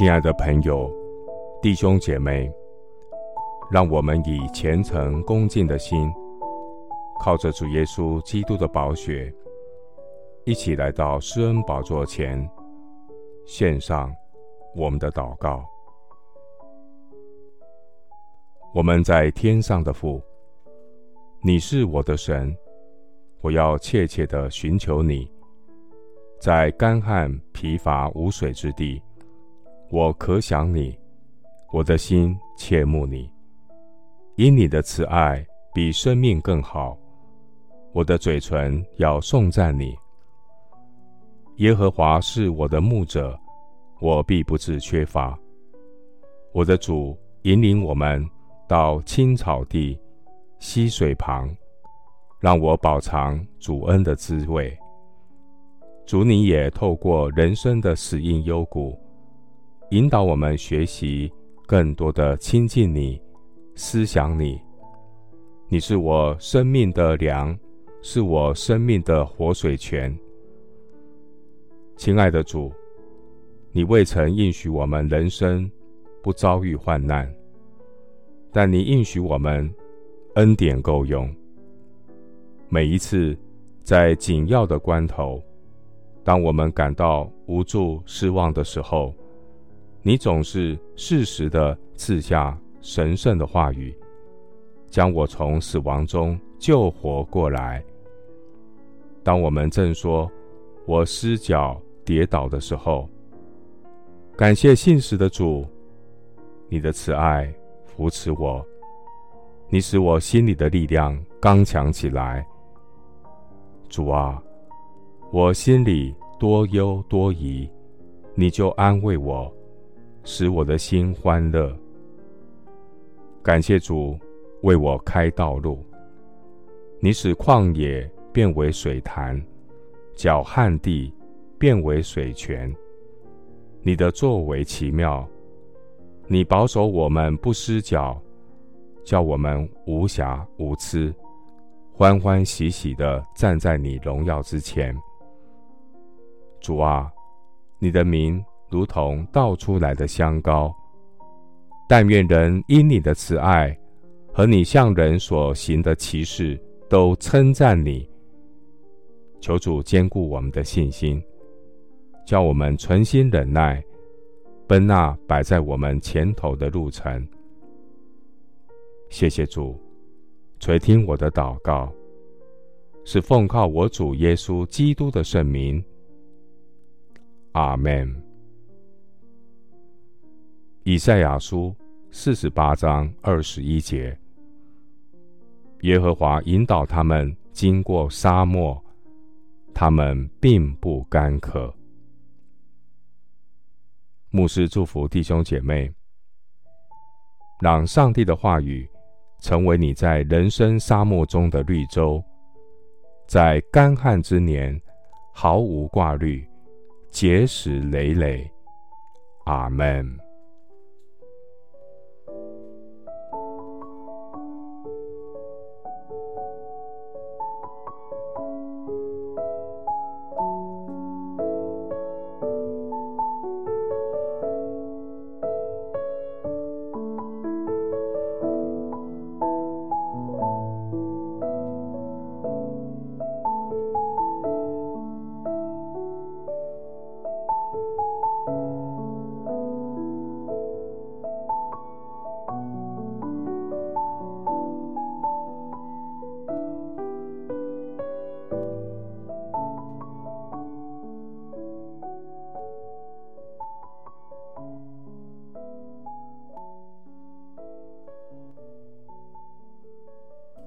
亲爱的朋友、弟兄姐妹，让我们以虔诚恭敬的心，靠着主耶稣基督的宝血，一起来到施恩宝座前，献上我们的祷告。我们在天上的父，你是我的神，我要切切的寻求你，在干旱疲乏无水之地。我可想你，我的心切慕你，因你的慈爱比生命更好。我的嘴唇要颂赞你。耶和华是我的牧者，我必不致缺乏。我的主引领我们到青草地、溪水旁，让我饱尝主恩的滋味。主你也透过人生的死荫幽谷。引导我们学习更多的亲近你、思想你。你是我生命的粮，是我生命的活水泉。亲爱的主，你未曾应许我们人生不遭遇患难，但你应许我们恩典够用。每一次在紧要的关头，当我们感到无助、失望的时候，你总是适时的赐下神圣的话语，将我从死亡中救活过来。当我们正说“我失脚跌倒”的时候，感谢信实的主，你的慈爱扶持我，你使我心里的力量刚强起来。主啊，我心里多忧多疑，你就安慰我。使我的心欢乐。感谢主为我开道路。你使旷野变为水潭，搅旱地变为水泉。你的作为奇妙。你保守我们不失脚，叫我们无瑕无疵，欢欢喜喜地站在你荣耀之前。主啊，你的名。如同倒出来的香膏，但愿人因你的慈爱和你向人所行的奇事，都称赞你。求主坚固我们的信心，叫我们存心忍耐，奔那摆在我们前头的路程。谢谢主，垂听我的祷告，是奉靠我主耶稣基督的圣名。阿门。以赛亚书四十八章二十一节：耶和华引导他们经过沙漠，他们并不干渴。牧师祝福弟兄姐妹，让上帝的话语成为你在人生沙漠中的绿洲，在干旱之年毫无挂虑，结实累累。阿门。